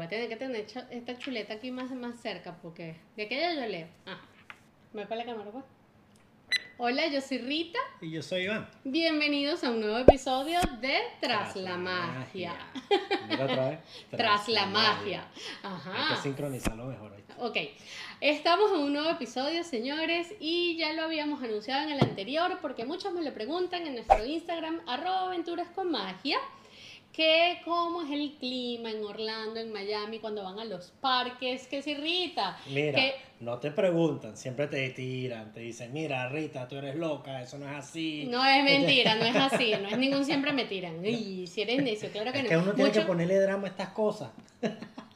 voy a tener que tener esta chuleta aquí más, más cerca porque de aquella yo leo. Ah, me para la cámara, pues. Hola, yo soy Rita. Y yo soy Iván. Bienvenidos a un nuevo episodio de Tras, la, magia. Mira otra vez. Tras, la magia. Hay Ajá. que sincronizarlo mejor. ¿oíste? Ok, estamos en un nuevo episodio, señores, y ya lo habíamos anunciado en el anterior porque muchos me lo preguntan en nuestro Instagram, arroba aventuras con magia, que cómo es el clima en Orlando, en Miami, cuando van a los parques, que se irrita. Mira, no te preguntan, siempre te tiran, te dicen, mira Rita, tú eres loca, eso no es así. No es mentira, no es así, no es ningún siempre me tiran. Uy, si eres necio, claro que es no. que uno tiene que ponerle drama a estas cosas.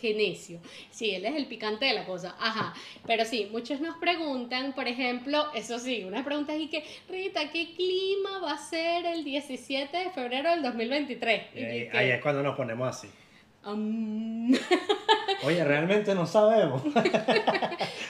Qué necio. Sí, él es el picante de la cosa. Ajá. Pero sí, muchos nos preguntan, por ejemplo, eso sí, una pregunta y que, Rita, ¿qué clima va a ser el 17 de febrero del 2023? Y que, ahí es cuando nos ponemos así. "Um". Oye, realmente no sabemos.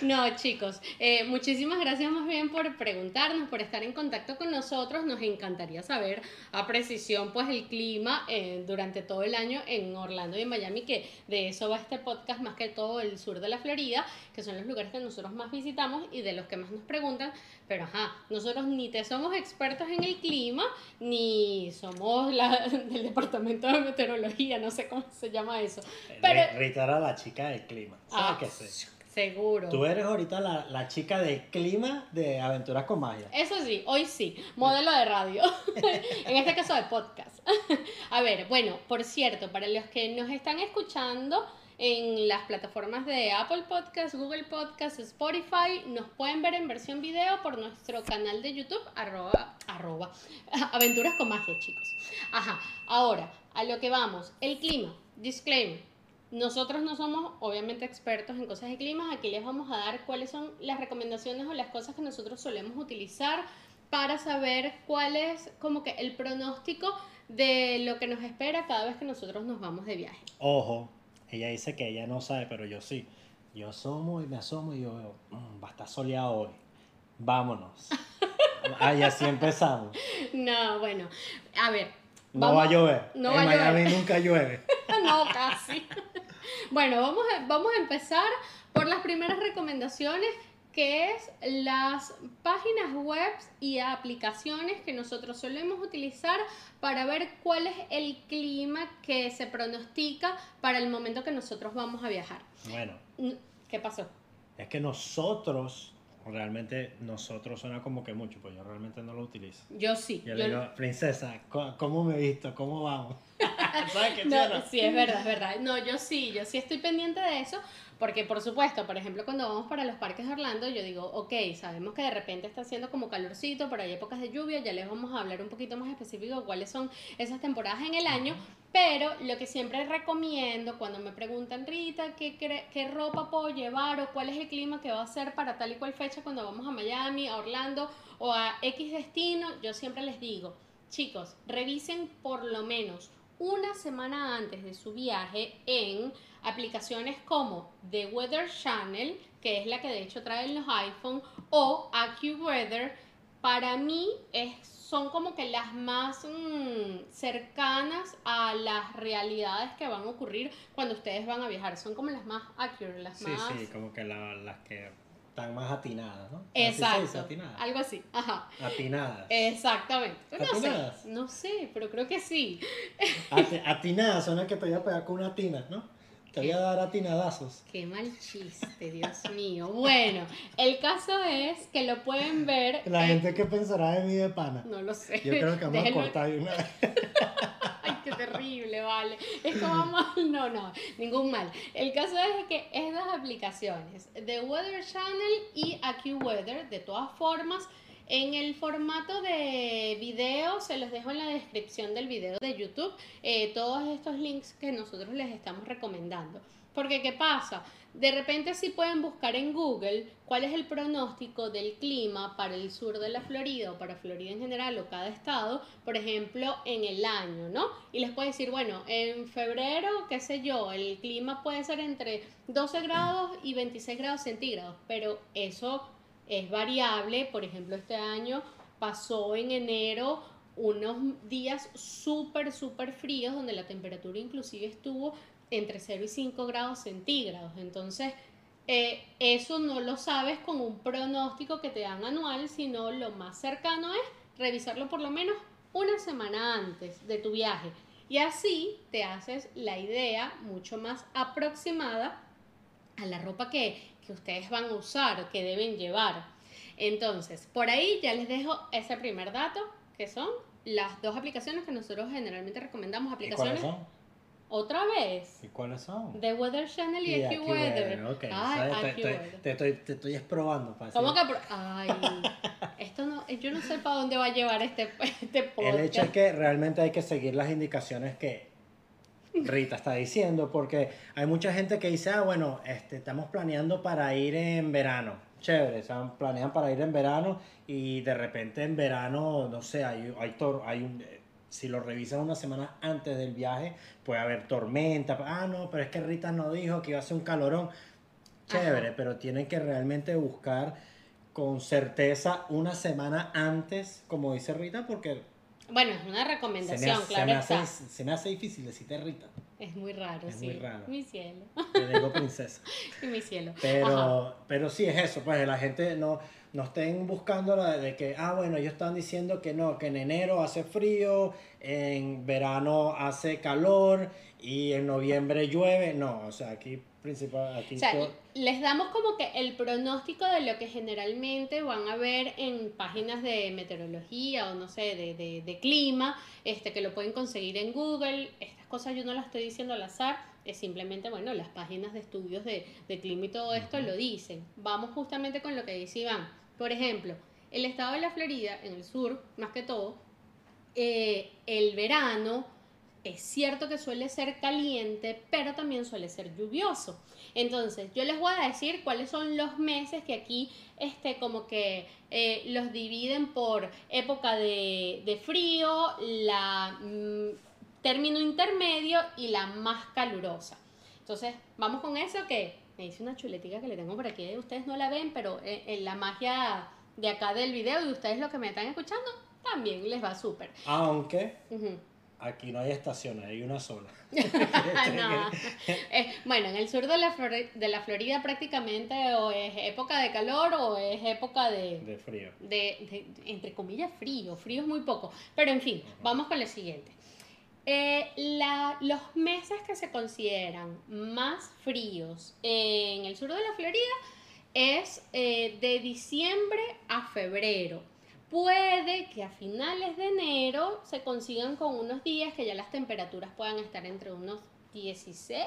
No, chicos, eh, muchísimas gracias más bien por preguntarnos, por estar en contacto con nosotros. Nos encantaría saber a precisión pues el clima eh, durante todo el año en Orlando y en Miami, que de eso va este podcast más que todo el sur de la Florida, que son los lugares que nosotros más visitamos y de los que más nos preguntan. Pero ajá, nosotros ni te somos expertos en el clima, ni somos la, del departamento de meteorología, no sé cómo se llama eso. Pero- Rita era la chica del clima. ¿Sabes Ah, qué sé? Seguro. Tú eres ahorita la, la chica del clima de Aventuras con Magia. Eso sí, hoy sí, modelo de radio, en este caso de podcast. A ver, bueno, por cierto, para los que nos están escuchando en las plataformas de Apple Podcast, Google Podcast, Spotify, nos pueden ver en versión video por nuestro canal de YouTube, arroba, arroba, aventuras con magia, chicos. Ajá, ahora, a lo que vamos, el clima, disclaimer. Nosotros no somos obviamente expertos en cosas de clima, aquí les vamos a dar cuáles son las recomendaciones o las cosas que nosotros solemos utilizar para saber cuál es como que el pronóstico de lo que nos espera cada vez que nosotros nos vamos de viaje. Ojo, ella dice que ella no sabe, pero yo sí. Yo asomo y me asomo y yo veo, "Mm, va a estar soleado hoy. Vámonos. Ah, y así empezamos. No, bueno, a ver. No vamos- va a llover. no en va Miami llover. nunca llueve. no, casi. Bueno, vamos a, vamos a empezar por las primeras recomendaciones, que es las páginas web y aplicaciones que nosotros solemos utilizar para ver cuál es el clima que se pronostica para el momento que nosotros vamos a viajar. Bueno, ¿Qué pasó? es que nosotros, realmente nosotros suena como que mucho, pues yo realmente no lo utilizo. Yo sí. Yo yo- le digo, princesa, ¿cómo ¿cómo me he visto? ¿Cómo vamos? ¿Sabes qué No, sí, es verdad, es verdad. No, yo sí, yo sí estoy pendiente de eso, porque por supuesto, por ejemplo, cuando vamos para los parques de Orlando, yo digo, ok, sabemos que de repente está haciendo como calorcito, pero hay épocas de lluvia, ya les vamos a hablar un poquito más específico de cuáles son esas temporadas en el año, pero lo que siempre recomiendo cuando me preguntan, Rita, ¿qué, qué ropa puedo llevar o cuál es el clima que va a ser para tal y cual fecha cuando vamos a Miami, a Orlando o a X destino, yo siempre les digo, chicos, revisen por lo menos una semana antes de su viaje en aplicaciones como The Weather Channel, que es la que de hecho traen los iPhone, o AccuWeather. Para mí es, son como que las más mm, cercanas a las realidades que van a ocurrir cuando ustedes van a viajar. Son como las más accurate, las Sí, más... sí, como que la- las que están más atinadas, ¿no? Así Exacto, atinadas. algo así. Ajá. Atinadas. Exactamente. No ¿Atinadas? sé, no sé, pero creo que sí. Ati- atinadas son las que te voy a pegar con una tina, ¿no? Te voy a dar atinadazos. Qué mal chiste, Dios mío. Bueno, el caso es que lo pueden ver. La en- gente que pensará de mí de pana. No lo sé. Yo creo que vamos a Déjenlo- cortar de una vez. Ay, qué terrible, vale. Esto va mal. No, no, ningún mal. El caso es que estas aplicaciones, The Weather Channel y AccuWeather, de todas formas, en el formato de video, se los dejo en la descripción del video de YouTube, eh, todos estos links que nosotros les estamos recomendando. Porque, ¿qué pasa? De repente sí pueden buscar en Google cuál es el pronóstico del clima para el sur de la Florida o para Florida en general o cada estado, por ejemplo, en el año, ¿no? Y les puede decir, bueno, en febrero, qué sé yo, el clima puede ser entre 12 grados y 26 grados centígrados, pero eso es variable. Por ejemplo, este año pasó en enero unos días súper, súper fríos donde la temperatura inclusive estuvo entre 0 y 5 grados centígrados. Entonces, eh, eso no lo sabes con un pronóstico que te dan anual, sino lo más cercano es revisarlo por lo menos una semana antes de tu viaje. Y así te haces la idea mucho más aproximada a la ropa que, que ustedes van a usar, que deben llevar. Entonces, por ahí ya les dejo ese primer dato, que son las dos aplicaciones que nosotros generalmente recomendamos. ¿Y Aplicaciones. cuáles son? Otra vez. ¿Y cuáles son? The Weather Channel y, Y AccuWeather. ok. Ay, ¿sabes? Te, te- AccuWeather. te estoy, te estoy probando para ¿Cómo que? Ay, esto no, yo no sé para dónde va a llevar este, este podcast. El hecho es que realmente hay que seguir las indicaciones que Rita está diciendo, porque hay mucha gente que dice, ah, bueno, este, estamos planeando para ir en verano. Chévere, o sea, planean para ir en verano y de repente en verano, no sé, hay, hay, tor- hay un, si lo revisan una semana antes del viaje, puede haber tormenta. Ah, no, pero es que Rita no dijo que iba a ser un calorón. Chévere, Ajá. pero tienen que realmente buscar con certeza una semana antes, como dice Rita, porque Bueno, es una se me, recomendación, se claro me hace- está. se me hace difícil decirte Rita. Es muy raro, Es sí. muy raro. Mi cielo. Te digo princesa. Mi cielo. Ajá. Pero, pero sí es eso, pues la gente no, no estén buscando la de que, ah, bueno, ellos están diciendo que no, que en enero hace frío, en verano hace calor y en noviembre llueve. No, o sea, aquí principal, aquí O sea, todo- les damos como que el pronóstico de lo que generalmente van a ver en páginas de meteorología o no sé, de, de, de clima, este, que lo pueden conseguir en Google. Estas cosas yo no las estoy diciendo al azar, es simplemente, bueno, las páginas de estudios de, de clima y todo esto lo dicen. Vamos justamente con lo que dice Iván. Por ejemplo, el estado de la Florida, en el sur, más que todo, eh, el verano es cierto que suele ser caliente, pero también suele ser lluvioso. Entonces, yo les voy a decir cuáles son los meses que aquí este, como que eh, los dividen por época de, de frío, la mm, término intermedio y la más calurosa. Entonces, vamos con eso que me dice una chuletica que le tengo por aquí. Ustedes no la ven, pero en la magia de acá del video y ustedes los que me están escuchando, también les va súper. Aunque aquí no hay estaciones, hay una sola. No. Eh, bueno, en el sur de la, Flori- de la Florida prácticamente o es época de calor o es época de, De frío. de, de- entre comillas, frío. Frío es muy poco. Pero en fin, vamos con lo siguiente. Eh, la- los meses que se consideran más fríos en el sur de la Florida es eh, de diciembre a febrero. Puede que a finales de enero se consigan con unos días que ya las temperaturas puedan estar entre unos 16,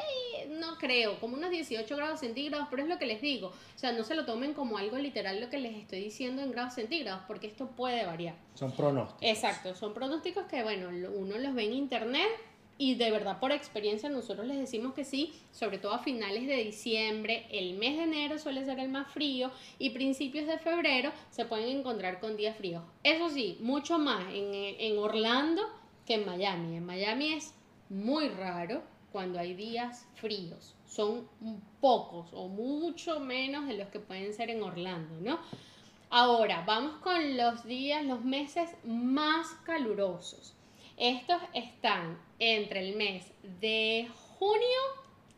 no creo, como unos 18 grados centígrados, pero es lo que les digo. O sea, no se lo tomen como algo literal lo que les estoy diciendo en grados centígrados, porque esto puede variar. Son pronósticos. Exacto, son pronósticos que, bueno, uno los ve en internet y de verdad por experiencia nosotros les decimos que sí, sobre todo a finales de diciembre, el mes de enero suele ser el más frío y principios de febrero se pueden encontrar con días fríos. Eso sí, mucho más en, en Orlando que en Miami. En Miami es muy raro cuando hay días fríos. Son pocos o mucho menos de los que pueden ser en Orlando, ¿no? Ahora, vamos con los días, los meses más calurosos. Estos están entre el mes de junio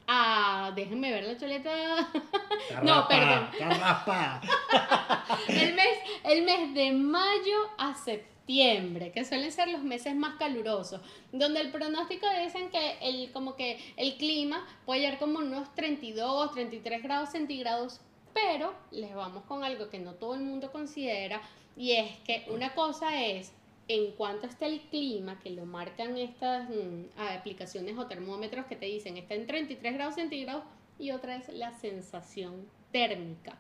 a... Déjenme ver la chuleta. No, perdón. El mes, el mes de mayo a septiembre, que suelen ser los meses más calurosos, donde el pronóstico dicen que el, como que el clima puede llegar como unos 32, 33 grados centígrados, pero les vamos con algo que no todo el mundo considera, y es que una cosa es en cuanto está el clima, que lo marcan estas mm, aplicaciones o termómetros que te dicen está en 33 grados centígrados, y otra es la sensación térmica,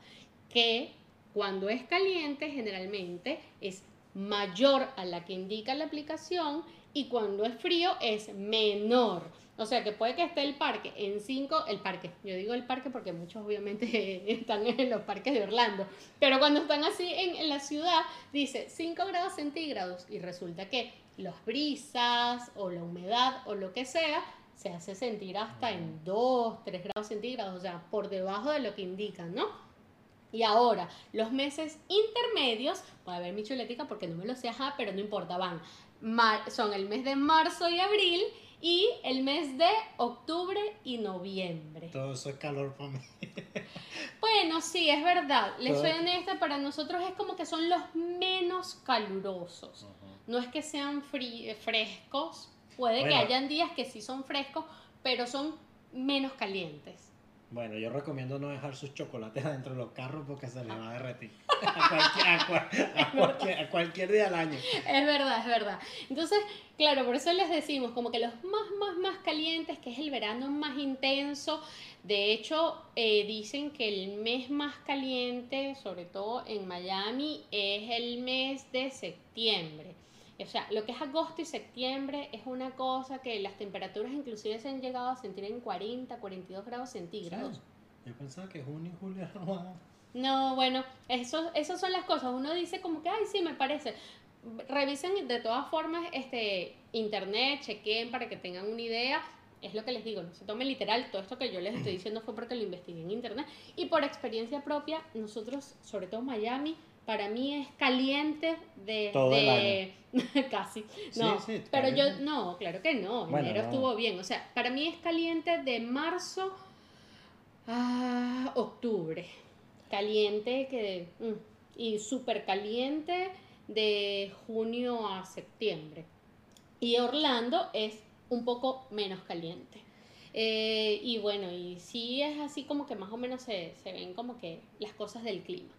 que cuando es caliente generalmente es mayor a la que indica la aplicación y cuando es frío es menor. O sea que puede que esté el parque en 5, el parque, yo digo el parque porque muchos obviamente están en los parques de Orlando, pero cuando están así en, la ciudad dice 5 grados centígrados y resulta que las brisas o la humedad o lo que sea se hace sentir hasta en 2, 3 grados centígrados, o sea, por debajo de lo que indican, ¿no? Y ahora, los meses intermedios, voy a ver mi chuletica porque no me lo sé, ajá, pero no importa, van. Mar- son el mes de marzo y abril y el mes de octubre y noviembre. Todo eso es calor para mí. Bueno, sí, es verdad. Les Todo- soy honesta, para nosotros es como que son los menos calurosos. No es que sean eh, frescos, puede que hayan días que sí son frescos, pero son menos calientes. Bueno, yo recomiendo no dejar sus chocolates adentro de los carros porque se les va a derretir. A cualquier, a cual- a cualquier- a cualquier día del año. Es verdad, es verdad. Entonces, claro, por eso les decimos como que los más, más, más calientes, que es el verano más intenso. De hecho, eh, dicen que el mes más caliente, sobre todo en Miami, es el mes de septiembre. O sea, lo que es agosto y septiembre es una cosa que las temperaturas inclusive se han llegado a sentir en 40, 42 grados centígrados. Yo pensaba que junio y julio eran más. No, bueno, eso, esas son las cosas. Uno dice como que, ay, sí, me parece. Revisen de todas formas este internet, chequen para que tengan una idea. Es lo que les digo, no se tomen literal. Todo esto que yo les estoy diciendo fue porque lo investigué en internet. Y por experiencia propia, nosotros, sobre todo Miami, para mí es caliente de... Todo el Casi. Sí, No, sí, pero yo, no, claro que no. Bueno, Enero no. estuvo bien. O sea, para mí es caliente de marzo a octubre. Caliente que mm, y súper caliente de junio a septiembre. Y Orlando es un poco menos caliente. Eh, y bueno, y sí es así como que más o menos se, se ven como que las cosas del clima.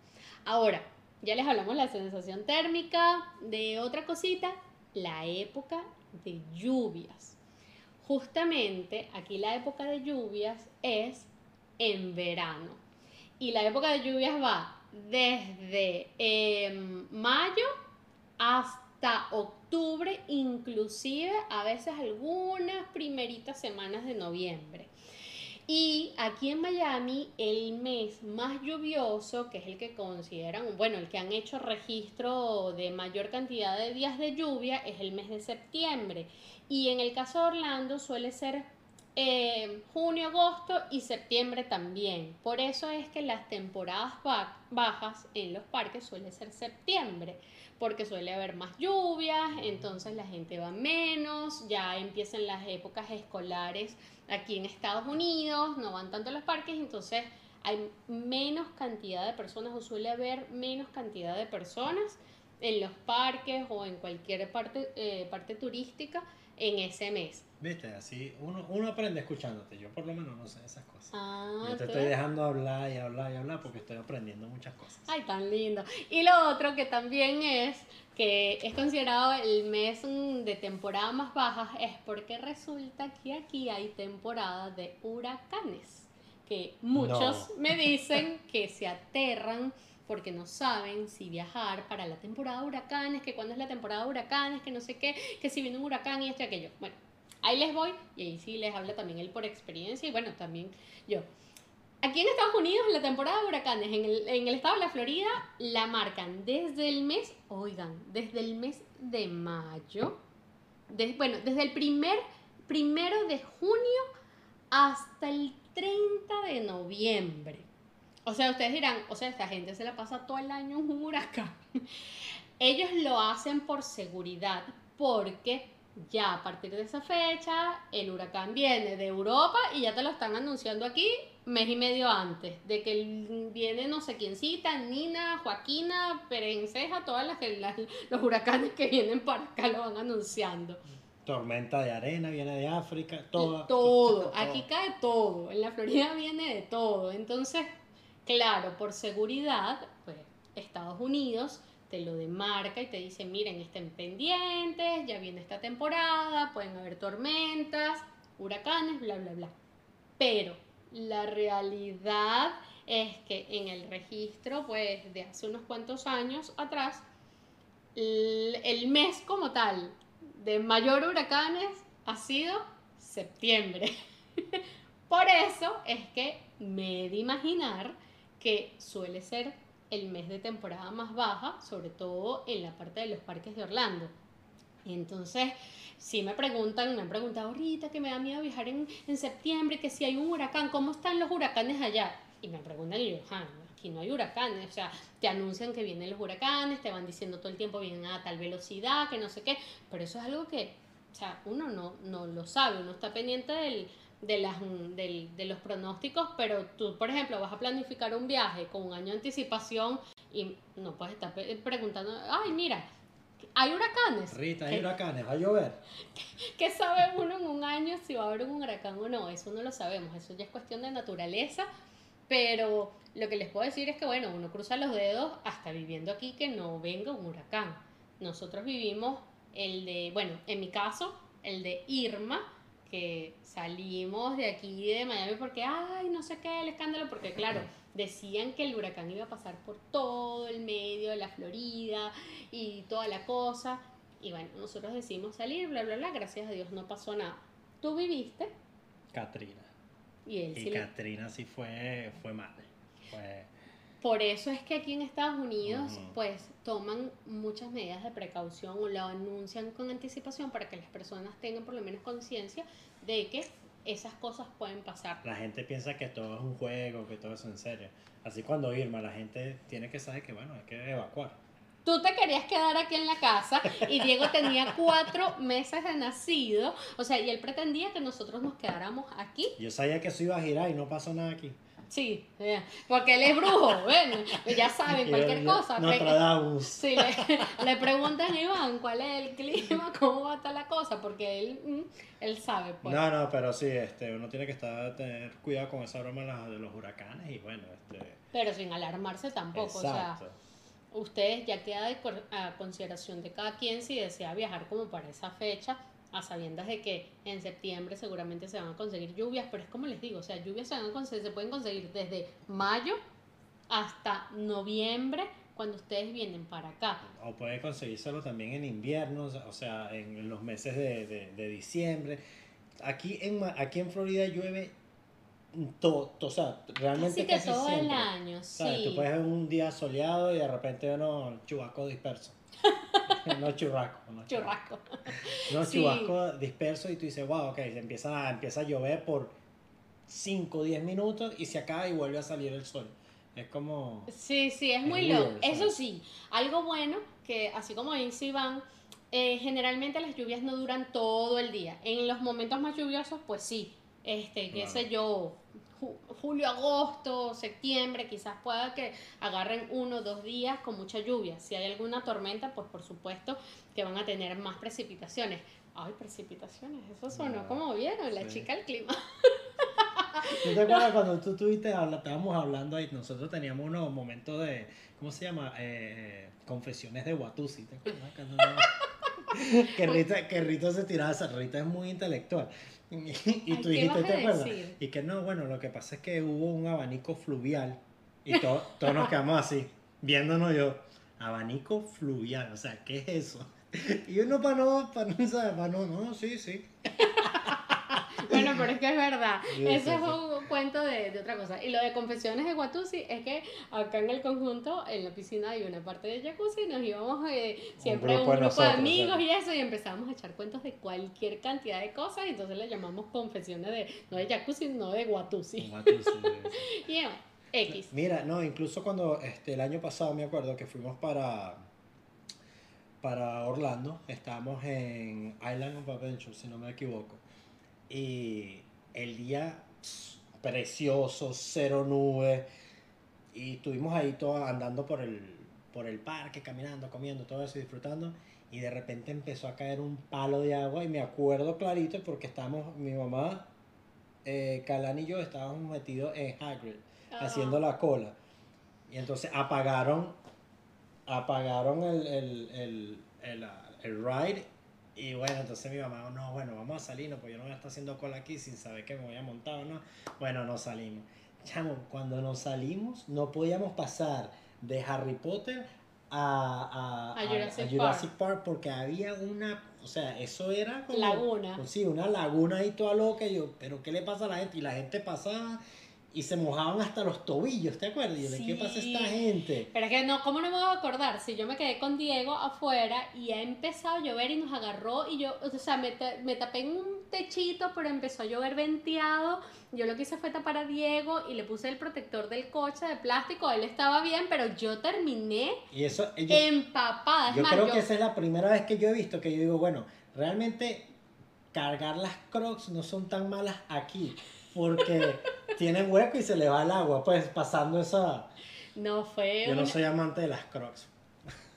Ahora, ya les hablamos de la sensación térmica, de otra cosita, la época de lluvias. Justamente aquí la época de lluvias es en verano. Y la época de lluvias va desde em, mayo hasta octubre, inclusive a veces algunas primeritas semanas de noviembre. Y aquí en Miami, el mes más lluvioso, que es el que consideran, bueno, el que han hecho registro de mayor cantidad de días de lluvia, es el mes de septiembre. Y en el caso de Orlando suele ser eh, junio, agosto y septiembre también. Por eso es que las temporadas ba- bajas en los parques suele ser septiembre, porque suele haber más lluvias, entonces la gente va menos, ya empiezan las épocas escolares aquí en Estados Unidos, no van tanto a los parques, entonces hay menos cantidad de personas o suele haber menos cantidad de personas en los parques o en cualquier parte, eh, parte turística en ese mes. Viste, así uno, uno aprende escuchándote. Yo por lo menos no sé esas cosas. Ah, Yo te ¿tú estoy dejando hablar y hablar y hablar porque estoy aprendiendo muchas cosas. Ay, tan lindo. Y lo otro que también es, que es considerado el mes mm, de temporada más baja, es porque resulta que aquí hay temporada de huracanes. Que muchos No. me dicen que se aterran porque no saben si viajar para la temporada de huracanes, que cuando es la temporada de huracanes, que no sé qué, que si viene un huracán y esto y aquello. Bueno, ahí les voy y ahí sí les habla también él por experiencia y bueno, también yo. Aquí en Estados Unidos, la temporada de huracanes en el, estado de la Florida la marcan desde el mes, oigan, desde el mes de mayo, bueno, desde el primer, primero de junio hasta el 30 de noviembre. O sea, ustedes dirán, o sea, esta gente se la pasa todo el año en un huracán. Ellos lo hacen por seguridad, porque ya a partir de esa fecha el huracán viene de Europa y ya te lo están anunciando aquí mes y medio antes, de que viene no sé quiéncita, Nina, Joaquina, Perenceja, todas las, los huracanes que vienen para acá lo van anunciando. Tormenta de arena viene de África, todo. Todo, aquí cae todo, en la Florida viene de todo. Entonces, claro, por seguridad, pues Estados Unidos te lo demarca y te dice, miren, estén pendientes, ya viene esta temporada, pueden haber tormentas, huracanes, bla, bla, bla. Pero la realidad es que en el registro, pues, de hace unos cuantos años atrás, el, mes como tal de mayor huracanes ha sido septiembre. Por eso es que me he de imaginar que suele ser el mes de temporada más baja, sobre todo en la parte de los parques de Orlando. Y entonces, si me preguntan, me han preguntado ahorita que me da miedo viajar en, en septiembre, que si hay un huracán, ¿cómo están los huracanes allá? Y me preguntan y yo, "Ah, aquí no hay huracanes, o sea, te anuncian que vienen los huracanes, te van diciendo todo el tiempo vienen a tal velocidad, que no sé qué, pero eso es algo que, o sea, uno no, no lo sabe, uno está pendiente del, de, las, del, de los pronósticos, pero tú, por ejemplo, vas a planificar un viaje con un año de anticipación y no puedes estar preguntando, ay, mira, hay huracanes. Rita, hay huracanes, va a llover. ¿Qué sabe uno en un año si va a haber un huracán o no? Eso no lo sabemos, eso ya es cuestión de naturaleza, pero lo que les puedo decir es que, bueno, uno cruza los dedos hasta viviendo aquí que no venga un huracán. Nosotros vivimos el de, bueno, en mi caso, el de Irma, que salimos de aquí de Miami porque, ay, no sé qué, el escándalo, porque claro, decían que el huracán iba a pasar por todo el medio de la Florida y toda la cosa. Y bueno, nosotros decidimos salir, bla, bla, bla, gracias a Dios no pasó nada. ¿Tú viviste? Katrina. Y él y Katrina sí fue, fue mal. Por eso es que aquí en Estados Unidos, pues toman muchas medidas de precaución o lo anuncian con anticipación para que las personas tengan por lo menos conciencia de que esas cosas pueden pasar. La gente piensa que todo es un juego, que todo es en serio. Así cuando Irma, la gente tiene que saber que, bueno, hay que evacuar. Tú te querías quedar aquí en la casa y Diego tenía cuatro meses de nacido, o sea, y él pretendía que nosotros nos quedáramos aquí. Yo sabía que eso iba a girar y no pasó nada aquí. Sí, porque él es brujo, bueno, ya saben, cualquier cosa. No Sí, le, le, preguntan a Iván cuál es el clima, cómo va a estar la cosa, porque él, mm, él sabe. Pues. No, no, pero sí, este, uno tiene que estar, tener cuidado con esa broma de los huracanes y bueno, este... Pero sin alarmarse tampoco, Exacto. o sea, ustedes ya queda de, a consideración de cada quien si desea viajar como para esa fecha, a sabiendas de que en septiembre seguramente se van a conseguir lluvias, pero es como les digo, o sea, lluvias se, van a se pueden conseguir desde mayo hasta noviembre cuando ustedes vienen para acá. O puede conseguírselo también en invierno, o sea, en, los meses de, de, diciembre. Aquí en, aquí en Florida llueve todo, o sea, realmente casi, todo el año, sí. Tú puedes ver un día soleado y de repente uno chubasco disperso. no churrasco. No churrasco. No churrasco disperso y tú dices, wow, ok, empieza, empieza a llover por 5 o 10 minutos y se acaba y vuelve a salir el sol. Es como... Sí, sí, es, muy loco. Eso sí, algo bueno que así como dice Iván, eh, generalmente las lluvias no duran todo el día. En los momentos más lluviosos, pues sí, este, qué sé yo, julio, agosto, septiembre, quizás pueda que agarren uno o dos días con mucha lluvia. Si hay alguna tormenta, pues por supuesto que van a tener más precipitaciones. Ay, precipitaciones, eso sonó como vieron, la chica del clima. ¿Tú te acuerdas cuando tú estuviste, estábamos hablando ahí, nosotros teníamos unos momentos de, ¿cómo se llama? Eh, confesiones de Watusi, ¿te acuerdas? que, Rita, que Rita se tiraba, esa Rita es muy intelectual. Y, tú dijiste, ¿te acuerdas? Y que no, bueno, lo que pasa es que hubo un abanico fluvial y todos nos quedamos así, viéndonos yo, abanico fluvial, o sea, ¿qué es eso? Y uno para no, para no, para no, no, sí, sí. Pero es que es verdad. Eso es un cuento de, de, otra cosa. Y lo de confesiones de Guatusi es que acá en el conjunto, en la piscina hay una parte de jacuzzi, nos íbamos eh, siempre un grupo, de, amigos y eso, y empezamos a echar cuentos de cualquier cantidad de cosas, y entonces le llamamos confesiones de, no de jacuzzi, no de Guatusi. y X. Mira, no, incluso cuando este, el año pasado me acuerdo que fuimos para para Orlando, estábamos en Island of Adventure, si no me equivoco. Y el día precioso, cero nubes. Y estuvimos ahí todos andando por el, por el parque, caminando, comiendo, todo eso, disfrutando. Y de repente empezó a caer un palo de agua. Y me acuerdo clarito porque estábamos, mi mamá, eh, Calán y yo estábamos metidos en Hagrid, haciendo la cola. Y entonces apagaron, apagaron el, el, el, el, el ride y bueno, entonces mi mamá, no, bueno, vamos a salirnos, pues yo no voy a estar haciendo cola aquí sin saber que me voy a montar o no. Bueno, no salimos. Chamo, cuando nos salimos, no podíamos pasar de Harry Potter a, a, Jurassic, Park. porque había una, o sea, eso era como... Laguna. Pues sí, una laguna ahí toda loca. Y yo, pero ¿qué le pasa a la gente? Y la gente pasaba y se mojaban hasta los tobillos, ¿te acuerdas? Y yo, le, ¿qué pasa a esta Sí. gente? Pero es que no, ¿cómo no me voy a acordar? Si yo me quedé con Diego afuera y ha empezado a llover y nos agarró y yo, o sea, me, me tapé en un techito, pero empezó a llover venteado. Yo lo que hice fue tapar a Diego y le puse el protector del coche de plástico. Él estaba bien, pero yo terminé Y eso, yo, empapada. Es yo más, creo yo- que esa es la primera vez que yo he visto que yo digo, bueno, realmente cargar las crocs no son tan malas aquí, porque tienen hueco y se le va el agua, pues pasando esa... no fue Yo no soy amante de las crocs.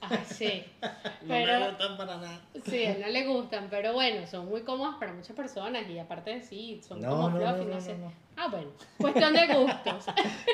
Ay, sí. No Pero- me gustan para nada. Sí, a él no le gustan, pero bueno, son muy cómodas para muchas personas y aparte de sí, son No, como no, fluffy, no, no, no, sé. Ah, bueno, cuestión de gustos.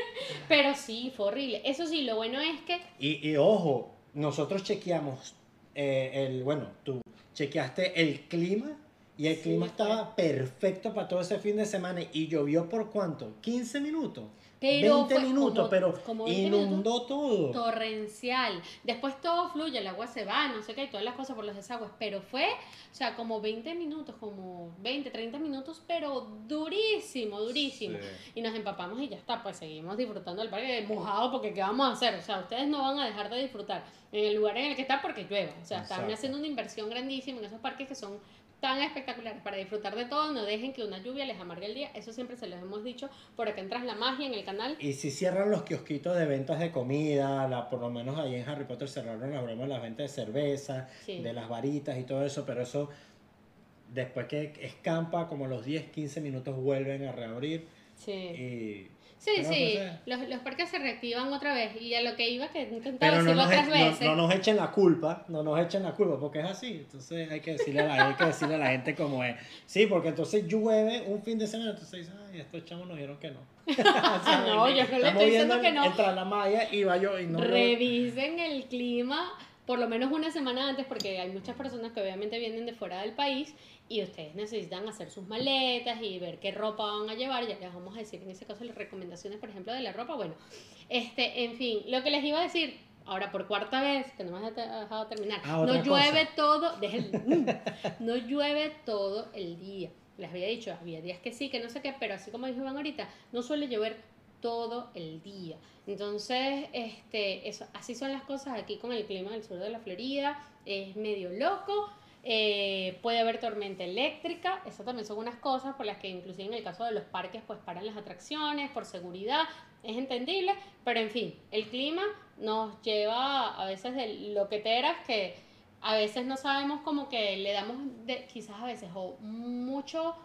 pero sí, fue horrible. Eso sí, lo bueno es que Y, y ojo, nosotros chequeamos eh, el, bueno, tú chequeaste el clima y el Sí, clima estaba perfecto para todo ese fin de semana y llovió por cuánto? 15 minutos. Pero 20 fue minutos, como- pero como 20 inundó todo. torrencial. Después todo fluye, el agua se va, no sé qué, y todas las cosas por los desagües. Pero fue, o sea, como 20 minutos, como 20, 30 minutos, pero durísimo, durísimo. Sí. Y nos empapamos y ya está, pues seguimos disfrutando del parque mojado porque ¿qué vamos a hacer? O sea, ustedes no van a dejar de disfrutar en el lugar en el que están porque llueva. O sea, están Exacto. haciendo una inversión grandísima en esos parques que son tan espectaculares para disfrutar de todo. No dejen que una lluvia les amargue el día. Eso siempre se los hemos dicho. Por acá entras la magia en el canal. Y si cierran los kiosquitos de ventas de comida, la, por lo menos ahí en Harry Potter cerraron las bromas, las ventas de cerveza, Sí. de las varitas y todo eso, pero eso después que escampa, como los 10, 15 minutos vuelven a reabrir Sí. y... Sí, pero, sí, los, los parques se reactivan otra vez y a lo que iba, que he intentado Pero no decirlo otras e- veces. no, no nos echen la culpa, no nos echen la culpa, porque es así. Entonces hay que decirle a la, hay que decirle a la gente como es. Sí, porque entonces llueve un fin de semana, entonces dicen, ay, estos chamos nos dijeron que no. No, yo no le estoy diciendo que no. Entra la malla y va yo y no. Revisen el clima por lo menos una semana antes porque hay muchas personas que obviamente vienen de fuera del país y ustedes necesitan hacer sus maletas y ver qué ropa van a llevar, ya les vamos a decir en ese caso las recomendaciones, por ejemplo, de la ropa. Bueno, este, en fin, lo que les iba a decir, ahora por cuarta vez, que no me has dejado terminar, Ah, no llueve cosa. todo, mm, no llueve todo el día. Les había dicho, había días que sí, que no sé qué, pero así como dijo Iván ahorita, no suele llover todo el día. Entonces, este, eso, así son las cosas aquí con el clima del sur de la Florida. Es medio loco. Eh, puede haber tormenta eléctrica. Eso también son unas cosas por las que inclusive en el caso de los parques pues paran las atracciones por seguridad. Es entendible. Pero en fin, el clima nos lleva a veces de loqueteras que a veces no sabemos como que le damos de, quizás a veces o mucho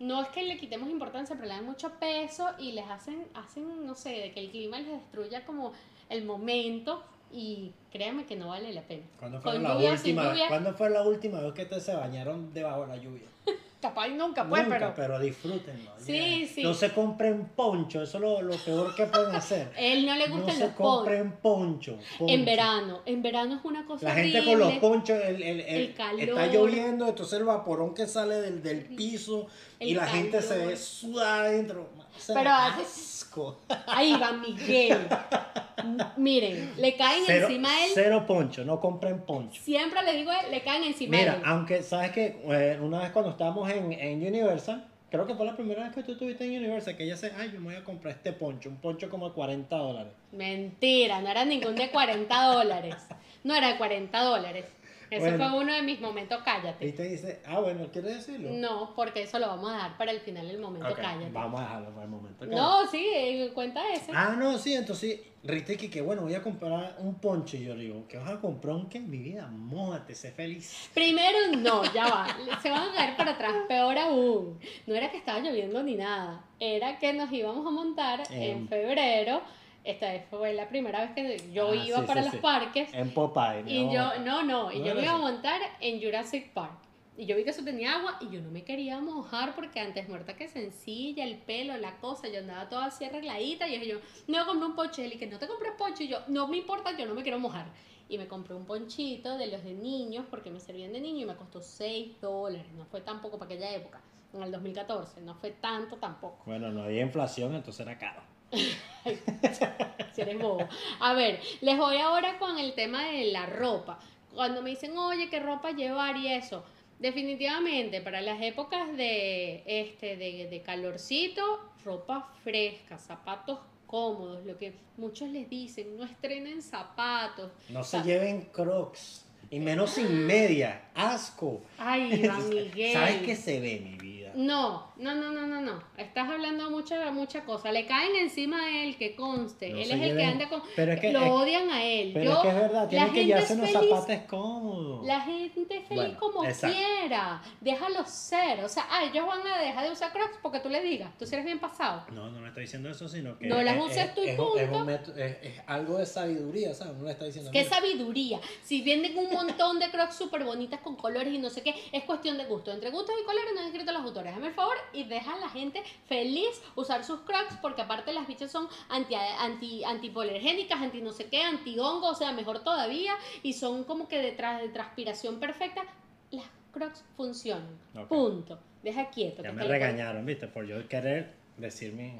no es que le quitemos importancia, pero le dan mucho peso y les hacen, hacen, no sé, de que el clima les destruya como el momento y créanme que no vale la pena. ¿Cuándo fue, Con la lluvia, última, lluvia. ¿Cuándo fue la última vez que ustedes se bañaron debajo de la lluvia? Capaz nunca, pues, Nunca, pero pero disfrútenlo. Sí, ya. sí. No se compren poncho, eso es lo, lo peor que pueden hacer. él no le No gustan se los ponchos. compren poncho, poncho. En verano, en verano es una cosa La gente horrible. con los ponchos, el, el- el- El calor. está lloviendo, entonces el vaporón que sale del, del piso y la gente se ve sudada adentro. Pero hace- asco. Ahí va Miguel. Miren, le caen Cero, encima él. cero poncho, no compren poncho. Siempre le digo, le caen encima Mira, él. aunque sabes que eh, una vez cuando estábamos en, en Universal, creo que fue la primera vez que tú estuviste en Universal, que ella dice, ay, yo me voy a comprar este poncho, un poncho como de 40 dólares. Mentira, no era ningún de 40 dólares. No era de 40 dólares. Bueno. fue uno de mis momentos, Y cállate. te dice, ah, bueno, ¿quieres decirlo? No, porque eso lo vamos a dar para el final del momento, cállate. vamos a dejarlo para el momento. No, sí, eh, cuenta ese. Ah, no, sí, entonces Rita que, que bueno, voy a comprar un poncho. Y yo digo, ¿qué vas a comprar un qué? Mi vida, mójate, sé feliz. Primero, no, ya va. Se van a caer para atrás, peor aún. No era que estaba lloviendo ni nada. Era que nos íbamos a montar en En- febrero. Esta fue la primera vez que yo Ah, iba sí, para sí, los sí. parques. En Popeye. Y ¿no? yo, no, no, y No yo me iba a montar en Jurassic Park. Y yo vi que eso tenía agua y yo no me quería mojar porque antes muerta que sencilla, el pelo, la cosa, yo andaba toda así arregladita y yo, no compré un poncho, y él, y que no te compres poncho, y yo, no me importa, yo no me quiero mojar. Y me compré un ponchito de los de niños porque me servían de niño y me costó 6 dólares, no fue tampoco para aquella época, en el 2014, no fue tanto tampoco. Bueno, no había inflación, entonces era caro. si eres bobo. A ver, les voy ahora con el tema de la ropa. Cuando me dicen, oye, ¿qué ropa llevar y eso? definitivamente para las épocas de, este, de, de calorcito, ropa fresca, zapatos cómodos, lo que muchos les dicen, no estrenen zapatos. No se lleven crocs. Y menos sin media. Asco. Ay, Iván Miguel. ¿Sabes qué se ve, mi vida? No, no, no, no, no, no. Estás hablando mucha, mucha cosa. Le caen encima a él, que conste. No él es el que anda con. pero es que- lo es- odian a él. Pero Yo, es que es verdad, la tienen que llevarse es unos zapatos cómodos. La gente es feliz Bueno, como exacto. quiera. Déjalo ser. O sea, ah, ellos van a dejar de usar crocs porque tú le digas. Tú sí eres bien pasado. No, no le estoy diciendo eso, sino que. No las es- uses es- tú y es un- es punto. es, es algo de sabiduría, ¿sabes? Uno le está diciendo. Qué sabiduría. Si venden un montón de crocs súper bonitas con colores y no sé qué, es cuestión de gusto. Entre gustos y colores no han escrito los autores. Hazme el favor y deja a la gente feliz usar sus crocs porque aparte las bichas son anti, anti, antipolergénicas, anti no sé qué, anti hongo, o sea, mejor todavía. Y son como que detrás de transpiración perfecta. Las crocs funcionan. Punto. Deja quieto. Ya que me regañaron, ¿viste? Por yo querer decir mi.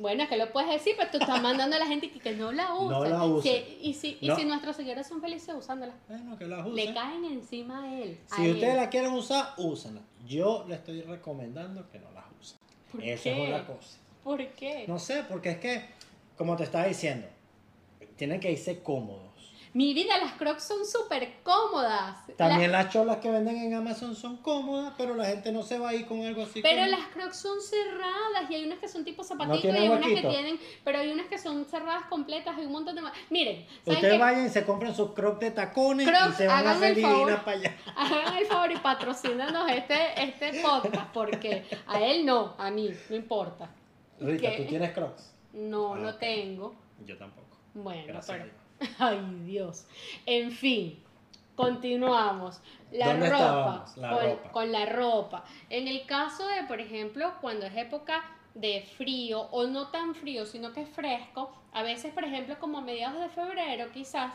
Bueno, es que lo puedes decir, pero tú estás mandando a la gente que, que no la usen. No la usen. Que- y si, y No. si nuestros seguidores son felices usándola. Bueno, que Le caen encima a él. a Si él. ustedes la quieren usar, úsenla. Yo le estoy recomendando que no las usen. ¿Por Esa qué? es otra cosa. ¿Por qué? No sé, porque es que, como te estaba diciendo, tienen que irse cómodos. Mi vida, las crocs son súper cómodas. También Las- las cholas que venden en Amazon son cómodas, pero la gente no se va a ir con algo así. pero como- las crocs son cerradas y hay unas que son tipo zapatitos y hay unas que tienen, pero hay unas que son cerradas completas, hay un montón de más. Miren, ¿saben Ustedes vayan y se compren sus crocs de tacones y Crocs, se van a hacer divinas para allá. Hagan el favor y patrocínanos este, este podcast porque a él no, a mí, no importa. Rita. ¿tú tienes crocs? No, Ah, no tengo. Yo tampoco. Bueno, Gracias. pero. Ay, Dios. En fin, continuamos. La ¿Dónde ropa? La con, ropa. con la ropa. En el caso de, por ejemplo, cuando es época de frío o no tan frío, sino que es fresco, a veces, por ejemplo, como a mediados de febrero, quizás,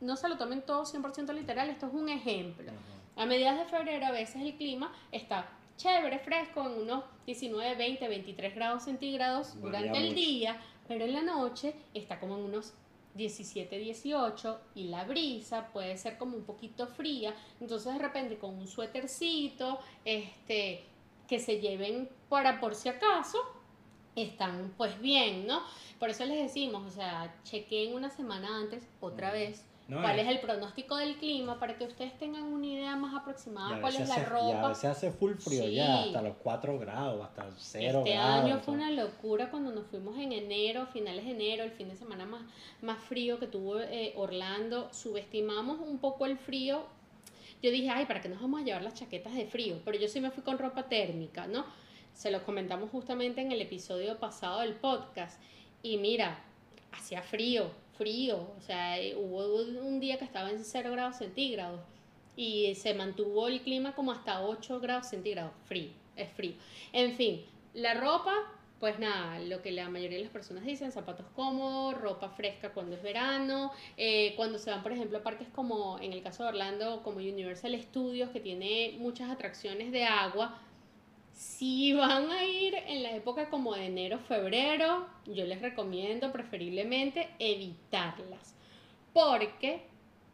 no se lo tomen todo 100% literal, esto es un ejemplo. A mediados de febrero a veces el clima está chévere, fresco, en unos 19, 20, 23 grados centígrados Varía durante el día, pero en la noche está como en unos 17, 18 y la brisa puede ser como un poquito fría, entonces de repente con un suétercito, este, que se lleven para por si acaso, están pues bien, ¿no? Por eso les decimos, o sea, chequen una semana antes, otra vez, No, cuál y- es el pronóstico del clima para que ustedes tengan una idea más aproximada cuál es la hace- y a ropa. veces hace full frío Sí. ya, hasta los 4 grados, hasta 0 Este grados. año fue una locura cuando nos fuimos en enero, finales de enero, el fin de semana más, más frío que tuvo eh, Orlando. Subestimamos un poco el frío. Yo dije, ay, ¿para qué nos vamos a llevar las chaquetas de frío? Pero yo sí me fui con ropa térmica, ¿no? Se lo comentamos justamente en el episodio pasado del podcast. Y mira, hacía frío, frío. O sea, eh, hubo un día que estaba en 0 grados centígrados y se mantuvo el clima como hasta 8 grados centígrados. Frío, es frío. En fin, la ropa, pues nada, lo que la mayoría de las personas dicen, zapatos cómodos, ropa fresca cuando es verano, eh, cuando se van, por ejemplo, a parques como en el caso de Orlando, como Universal Studios, que tiene muchas atracciones de agua. Si van a ir en la época como de enero, febrero, yo les recomiendo preferiblemente evitarlas. Porque,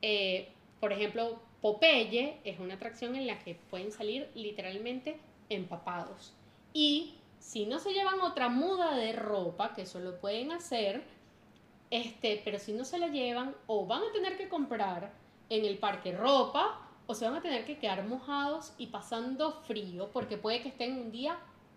eh, por ejemplo, Popeye es una atracción en la que pueden salir literalmente empapados. Y si no se llevan otra muda de ropa, que eso lo pueden hacer, este, pero si no se la llevan, o van a tener que comprar en el parque ropa, o se van a tener que quedar mojados y pasando frío, porque puede que estén un día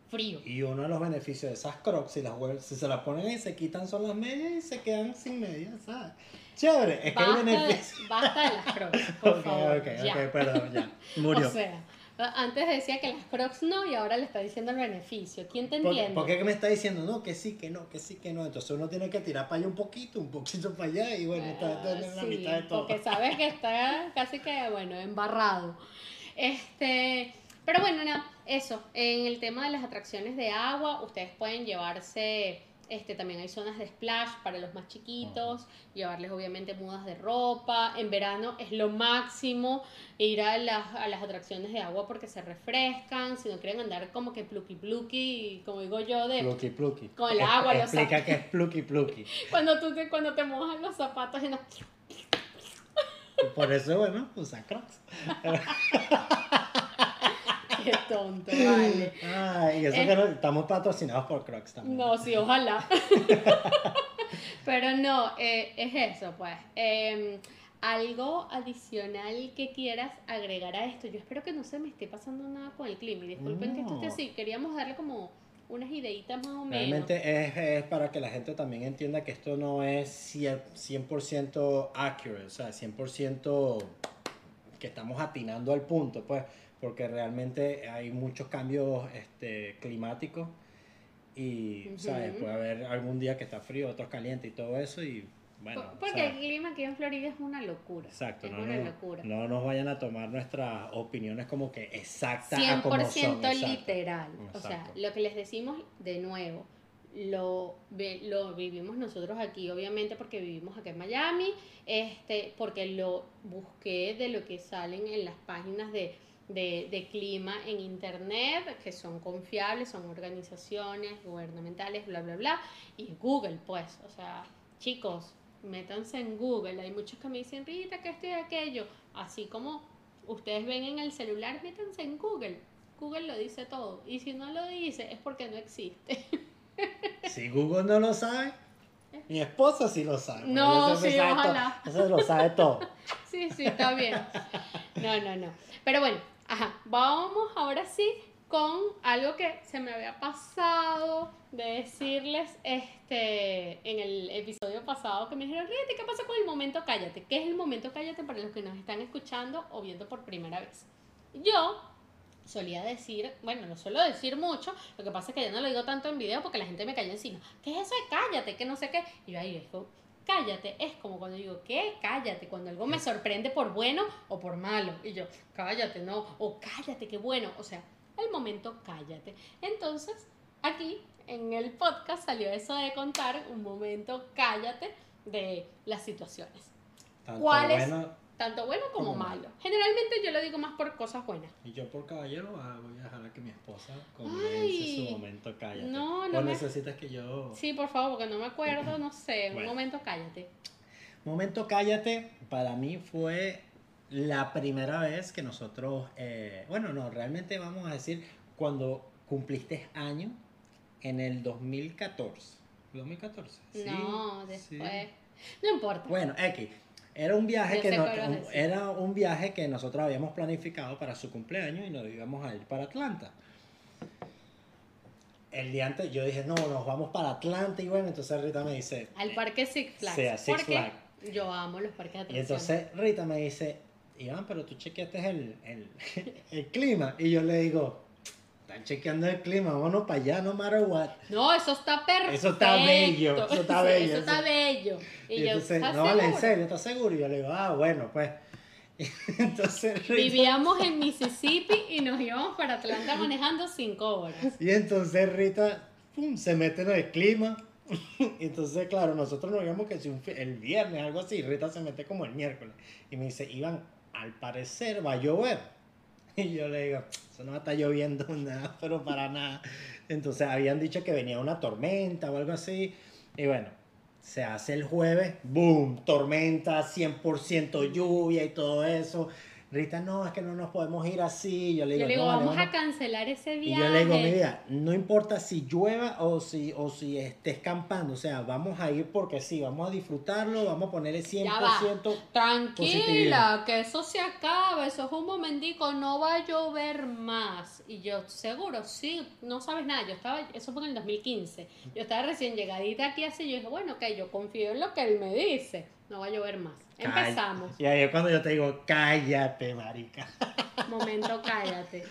frío. Y uno de los beneficios de esas crocs, si, las si se las ponen y se quitan son las medias y se quedan sin medias, ¿sabes? Chévere, es que hay Basta de, beneficios. basta de las crocs, por ok, favor. ok, ya. ok, perdón, ya. Murió. O sea, antes decía que las crocs no y ahora le está diciendo el beneficio. ¿Quién te ¿Por, entiende? por qué me está diciendo no, que sí, que no, que sí, que no? Entonces uno tiene que tirar para allá un poquito, un poquito para allá y bueno, está, está en la Ah, mitad de todo. Porque sabes que está casi que, bueno, embarrado. Este, pero bueno, nada, eso. En el tema de las atracciones de agua, ustedes pueden llevarse, este, también hay zonas de splash para los más chiquitos, llevarles obviamente mudas de ropa. En verano es lo máximo ir a las, a las atracciones de agua porque se refrescan. Si no quieren andar como que pluki pluki, como digo yo, de Plucky, plucky. Con el Es- agua, los Explica que es plucky, plucky. cuando tú te, cuando te mojan los zapatos y no, por eso, bueno, usa crocs. Qué tonto, vale. Ay, y eso Es- que no- estamos patrocinados por Crocs también. No, sí, ojalá. Pero no, eh, es eso, pues. Em, algo adicional que quieras agregar a esto. Yo espero que no se me esté pasando nada con el clima. Y disculpen que esto esté No. así. Queríamos darle como unas ideitas más o menos. Realmente es, es para que la gente también entienda que esto no es 100%, 100% accurate, o sea, 100% que estamos atinando al punto, pues, porque realmente hay muchos cambios este, climáticos y, ¿sabes? Ujú. Puede haber algún día que está frío, otros caliente y todo eso y, bueno, Por- Porque ¿sabes? el clima aquí en Florida es una locura. Exacto, es no, una no, locura. no nos vayan a tomar nuestras opiniones como que exactas a como 100% son, exacto. literal. O sea, Exacto. lo que les decimos de nuevo, lo, lo vivimos nosotros aquí, obviamente, porque vivimos aquí en Miami, este, porque lo busqué de lo que salen en las páginas de, de, de clima en internet, que son confiables, son organizaciones gubernamentales, bla, bla, bla, y Google, pues, o sea, chicos, métanse en Google, hay muchos que me dicen, Rita, que esto y aquello, así como ustedes ven en el celular, métanse en Google. Google lo dice todo. Y si no lo dice, es porque no existe. Si Google no lo sabe, mi esposa sí lo sabe. No, sí, sabe ojalá. ella lo sabe todo. Sí, sí, está bien. No, no, no. Pero bueno, ajá, vamos ahora sí con algo que se me había pasado de decirles este en el episodio pasado que me dijeron, ¿qué pasa con el momento cállate? ¿Qué es el momento cállate para los que nos están escuchando o viendo por primera vez? Yo solía decir, bueno, lo suelo decir mucho, lo que pasa es que ya no lo digo tanto en video porque la gente me cayó encima. ¿Qué es eso de cállate? Que no sé qué. Y yo ahí digo, cállate, es como cuando digo, ¿qué? Cállate, cuando algo me sorprende por bueno o por malo. Y yo, cállate, no, o cállate, qué bueno. O sea, el momento cállate. Entonces, aquí en el podcast salió eso de contar un momento cállate de las situaciones. Tanto ¿Cuál es? bueno, Tanto bueno como malo. Generalmente yo lo digo más por cosas buenas. y yo por caballero ah, voy a dejar a que mi esposa comience su momento cállate. no, no o me- necesitas que yo... Sí, por favor, porque no me acuerdo, no sé, un Bueno. momento cállate. Momento cállate para mí fue la primera vez que nosotros, eh, bueno, no, realmente vamos a decir cuando cumpliste año en el 2014. 2014. Sí, no, sí. después. No importa. Bueno, X. Era un viaje Yo que no- era un viaje que nosotros habíamos planificado para su cumpleaños y nos íbamos a ir para Atlanta. El día antes yo dije, no, nos vamos para Atlanta y bueno, entonces Rita me dice, Al parque Six Flags. Sí, a Six Flags. yo amo los parques de Y atracciones. entonces Rita me dice, Iván, pero tú chequeaste el, el, el clima. Y yo le digo, están chequeando el clima, vámonos para allá, no matter what. No, eso está perfecto. Eso está bello, eso está bello, Eso está bello. Y, Y, yo, entonces, ¿estás no, vale, en serio, ¿estás seguro? Y yo le digo, ah, bueno, pues. entonces Vivíamos en Mississippi y nos íbamos para Atlanta manejando cinco horas. y entonces Rita pum, se mete en el clima. Y entonces, claro, nosotros nos íbamos que si un el viernes, algo así, Rita se mete como el miércoles. Y me dice, Iván, al parecer va a llover. Y yo le digo, eso no estar lloviendo nada, pero para nada. Entonces habían dicho que venía una tormenta o algo así. Y bueno, se hace el jueves, boom, tormenta, 100% lluvia y todo eso. Rita, no, es que no nos podemos ir así. Yo le digo, Yo le digo, "No, vale, vamos a vamos". cancelar ese Y viaje. yo le digo, mira, no importa si llueva o si, o si estés campando, o sea, vamos a ir porque sí, vamos a disfrutarlo, vamos a ponerle 100%. Ya va. Tranquila, que eso se acaba, eso es un momentico, no va a llover más. Y yo, seguro, sí, no sabes nada. Yo estaba, eso fue en el 2015. Yo estaba recién llegadita aquí así, yo dije, bueno, ok, yo confío en lo que él me dice. No va a llover más. Empezamos. Y ahí es cuando yo te digo, cállate, marica. Momento, cállate.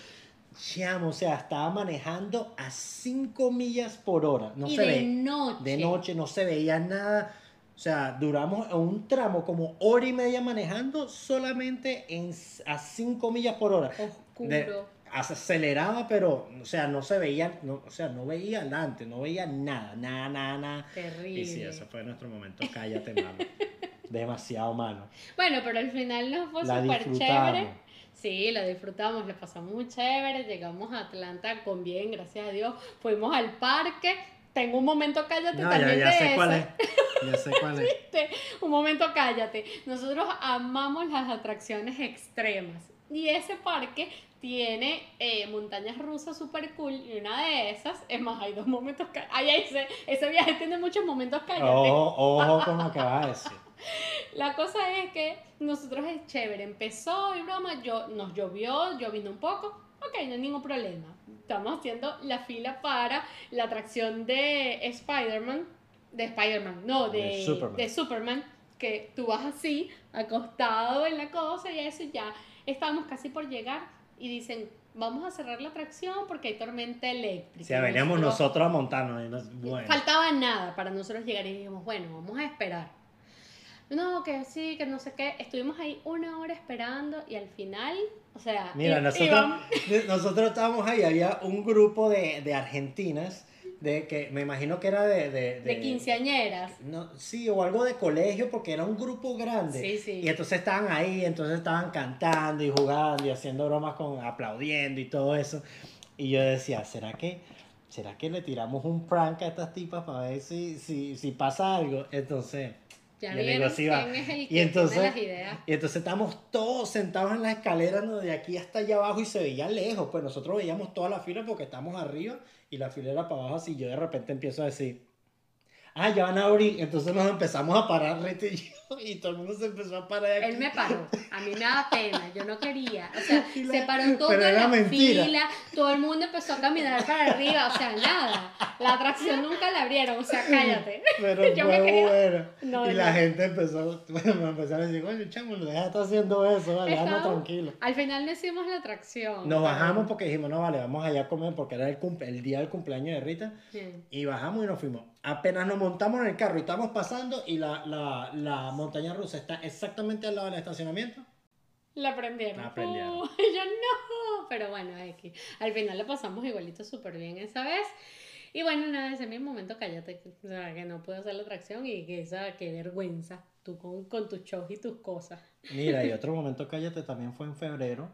Chamo, o sea, estaba manejando a 5 millas por hora. No y se de ve. noche. De noche no se veía nada. O sea, duramos un tramo como hora y media manejando solamente en, a 5 millas por hora. Oscuro. De- aceleraba, pero, o sea, no se veía, no, o sea, no veía adelante, no veía nada, nada, nada, nada. Terrible. Y sí, ese fue nuestro momento, cállate, malo. Demasiado malo. Bueno, pero al final nos fue súper chévere. Sí, lo disfrutamos, lo pasamos muy chévere. Llegamos a Atlanta con bien, gracias a Dios. Fuimos al parque. Tengo un momento cállate No, ya, también ya de sé eso. cuál es. Ya sé cuál es. Un momento cállate. Nosotros amamos las atracciones extremas. Y ese parque tiene eh, montañas rusas super cool y una de esas, es más, hay dos momentos, ay, ay, ese, ese viaje tiene muchos momentos cállate. Ojo, ojo con lo que vas a decir. La cosa es que nosotros es chévere, empezó y broma, yo, nos llovió, lloviendo un poco, ok, no hay ningún problema. Estamos haciendo la fila para la atracción de Spider-Man, de Spider-Man, no, de, De Superman. de Superman, que tú vas así, acostado en la cosa y eso ya. Estábamos casi por llegar y dicen, vamos a cerrar la atracción porque hay tormenta eléctrica. O sea, veníamos Nosotros- nosotros a montarnos. y nos- bueno. Faltaba nada para nosotros llegar y dijimos, bueno, vamos a esperar. No, que sí, que no sé qué. Estuvimos ahí una hora esperando y al final, o sea, Mira, nosotros, nosotros estábamos ahí, había un grupo de, de argentinas, de que me imagino que era de... De, de quinceañeras. No, sí, o algo de colegio, porque era un grupo grande. Sí, sí. Y entonces estaban ahí, entonces estaban cantando y jugando y haciendo bromas con aplaudiendo y todo eso. Y yo decía, ¿será que, ¿será que le tiramos un prank a estas tipas para ver si, si, si pasa algo? Entonces, Ya quién es el Y entonces- tiene las ideas. y entonces estamos todos sentados en las escaleras ¿no? de aquí hasta allá abajo y se veía lejos. Pues nosotros veíamos toda la fila porque estamos arriba y la fila era para abajo así. Yo de repente empiezo a decir, ah, ya van a abrir. Entonces nos empezamos a parar, Rita y yo, y todo el mundo se empezó a parar. aquí. Él me paró, a mí me da pena, yo no quería, o sea, la- se paró pero era la mentira. fila, todo el mundo empezó a caminar para arriba, o sea, nada, la atracción nunca la abrieron, o sea, cállate. Pero Yo fue me bueno. No, y la no. gente empezó, bueno, me empezaron a decir, oye, chamo, deja de estar haciendo eso, vale, anda tranquilo. Al final no hicimos la atracción. Nos bajamos porque dijimos, no, vale, vamos allá a comer porque era el, cumple- el día del cumpleaños de Rita. Sí. Y bajamos y nos fuimos. Apenas nos montamos en el carro y estamos pasando y la, la, la montaña rusa está exactamente al lado del estacionamiento. La prendieron. La prendieron. Uy, yo no. Pero bueno, X. Al final la pasamos igualito súper bien esa vez. Y bueno, nada, ese es mi momento, cállate. O sea, que no puedo hacer la atracción y que esa, qué vergüenza. Tú con, con tus shows y tus cosas. Mira, y otro momento, cállate, también fue en febrero,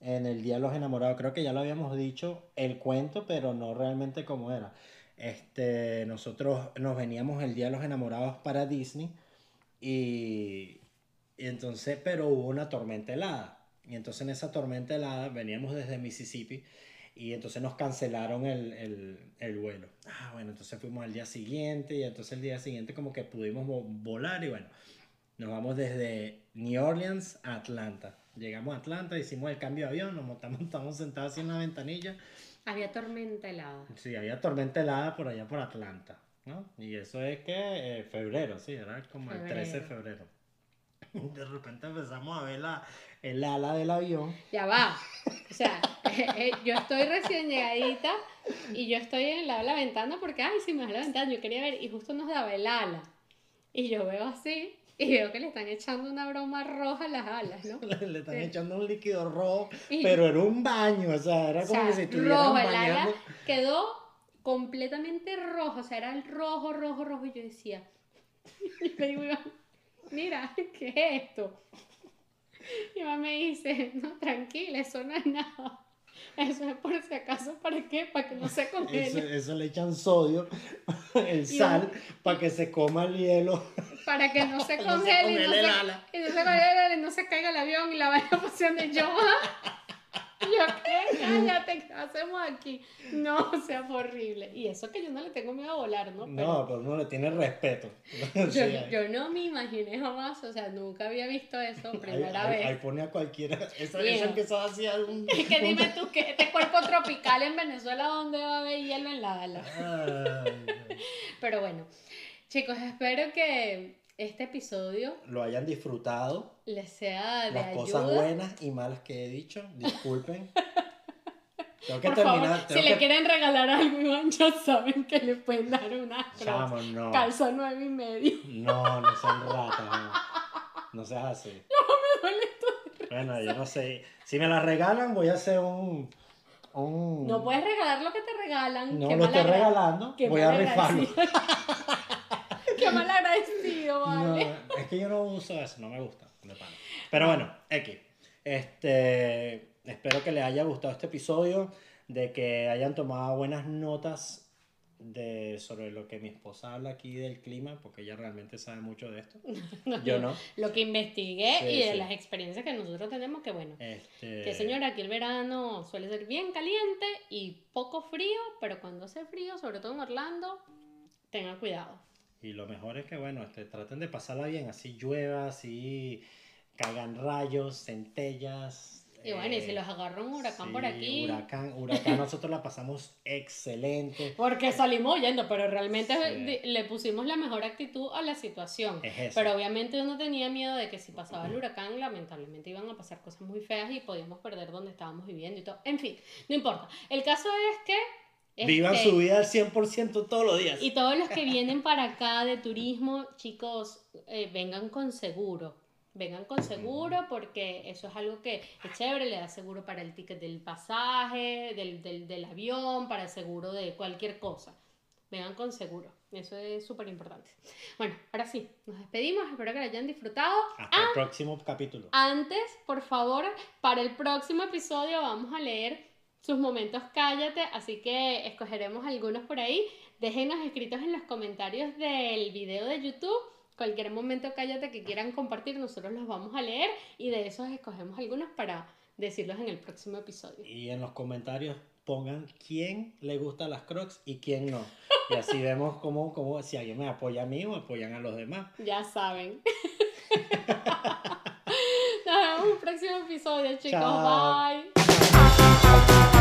en el Día de los Enamorados. Creo que ya lo habíamos dicho, el cuento, pero no realmente como era. Este, nosotros nos veníamos el Día de los Enamorados para Disney y, y entonces, pero hubo una tormenta helada. Y entonces en esa tormenta helada veníamos desde Mississippi y entonces nos cancelaron el, el, el vuelo. Ah, bueno, entonces fuimos al día siguiente y entonces el día siguiente como que pudimos vo- volar y bueno, nos vamos desde New Orleans a Atlanta. Llegamos a Atlanta, hicimos el cambio de avión, nos montamos, estamos sentados así en la ventanilla. Había tormenta helada. Sí, había tormenta helada por allá por Atlanta, ¿no? Y eso es que eh, febrero, sí, era como el 13 de febrero. De repente empezamos a ver la, el ala del avión. Ya va. O sea, eh, eh, yo estoy recién llegadita y yo estoy en la, la ventana porque, ay, sí, me da la ventana, yo quería ver y justo nos daba el ala. Y yo veo así y veo que le están echando una broma roja a las alas, ¿no? Le, le están Sí. echando un líquido rojo, Y- pero era un baño, o sea, era O como sea, que si estuvieran rojo, el ala bañando. quedó completamente rojo, o sea, era el rojo, rojo, rojo, y yo decía, y le digo, mira, ¿qué es esto? Y Iván me dice, no, tranquila, eso no es nada, eso es por si acaso, ¿para qué? Para que no se Eso, congele, eso le echan sodio, el sal, para que se coma el hielo. para que no se No se congele, y no se, y no se congele, y no se caiga el avión y la vaya posición de yo, yo, ¿qué? Cállate, ¿qué hacemos aquí? No, o sea, fue horrible. Y eso que yo no le tengo miedo a volar, ¿no? Pero No, pero uno le tiene respeto. yo, Sí, yo no me imaginé jamás, o sea, nunca había visto eso, ahí- primera ahí- vez. Ahí pone a cualquiera. Eso, eso empezó así algún. Es que dime tú, que este cuerpo tropical en Venezuela, ¿dónde va a haber hielo en la ala? Pero bueno, chicos, espero que este episodio lo hayan disfrutado. les sea de Las ayuda. cosas buenas y malas que he dicho. Disculpen. Tengo que Por terminar. favor, si tengo le que... quieren regalar algo, Iván, ya saben que le pueden dar una Chamo, no. calza nueve y medio. No, no son ratas. No, no seas así. Me duele todo. Bueno, yo no sé. Si me la regalan, voy a hacer un. un... No puedes regalar lo que te regalan. No qué lo estoy regalando. qué Voy a rifarlo. Qué mal agradecido, No, vale. es que yo no uso eso, no me gusta. de pana. Pero bueno, X. Este, espero que les haya gustado este episodio, de que hayan tomado buenas notas de sobre lo que mi esposa habla aquí del clima, porque ella realmente sabe mucho de esto. Yo no. Lo que investigué Sí, y de sí. las experiencias que nosotros tenemos, que bueno. Este, Que señora, aquí el verano suele ser bien caliente y poco frío, pero cuando hace frío, sobre todo en Orlando, tengan cuidado. Y lo mejor es que, bueno, este, traten de pasarla bien, así llueva, así caigan rayos, centellas. Y bueno, y si eh, los agarra un huracán por aquí. Huracán, huracán, nosotros la pasamos excelente. Porque salimos huyendo, pero realmente Sí. le pusimos la mejor actitud a la situación. Es eso. Pero obviamente uno tenía miedo de que si pasaba el huracán, lamentablemente iban a pasar cosas muy feas y podíamos perder donde estábamos viviendo y todo. En fin, no importa. El caso es que... Vivan este, su vida al 100% todos los días. Y todos los que vienen para acá de turismo, chicos, eh, vengan con seguro. Vengan con seguro porque eso es algo que es chévere, le da seguro para el ticket del pasaje, del, del, del avión, para el seguro de cualquier cosa. Vengan con seguro, eso es súper importante. Bueno, ahora sí, nos despedimos, espero que lo hayan disfrutado. Hasta el próximo capítulo. Antes, por favor, para el próximo episodio vamos a leer sus momentos cállate, así que escogeremos algunos por ahí. Déjenos escritos en los comentarios del video de YouTube cualquier momento cállate que quieran compartir, nosotros los vamos a leer y de esos escogemos algunos para decirlos en el próximo episodio. Y en los comentarios pongan quién le gusta las crocs y quién no. Y así vemos cómo, cómo si alguien me apoya a mí o apoyan a los demás. Ya saben. Nos vemos en un próximo episodio, chicos. Chao. Bye. Thank you.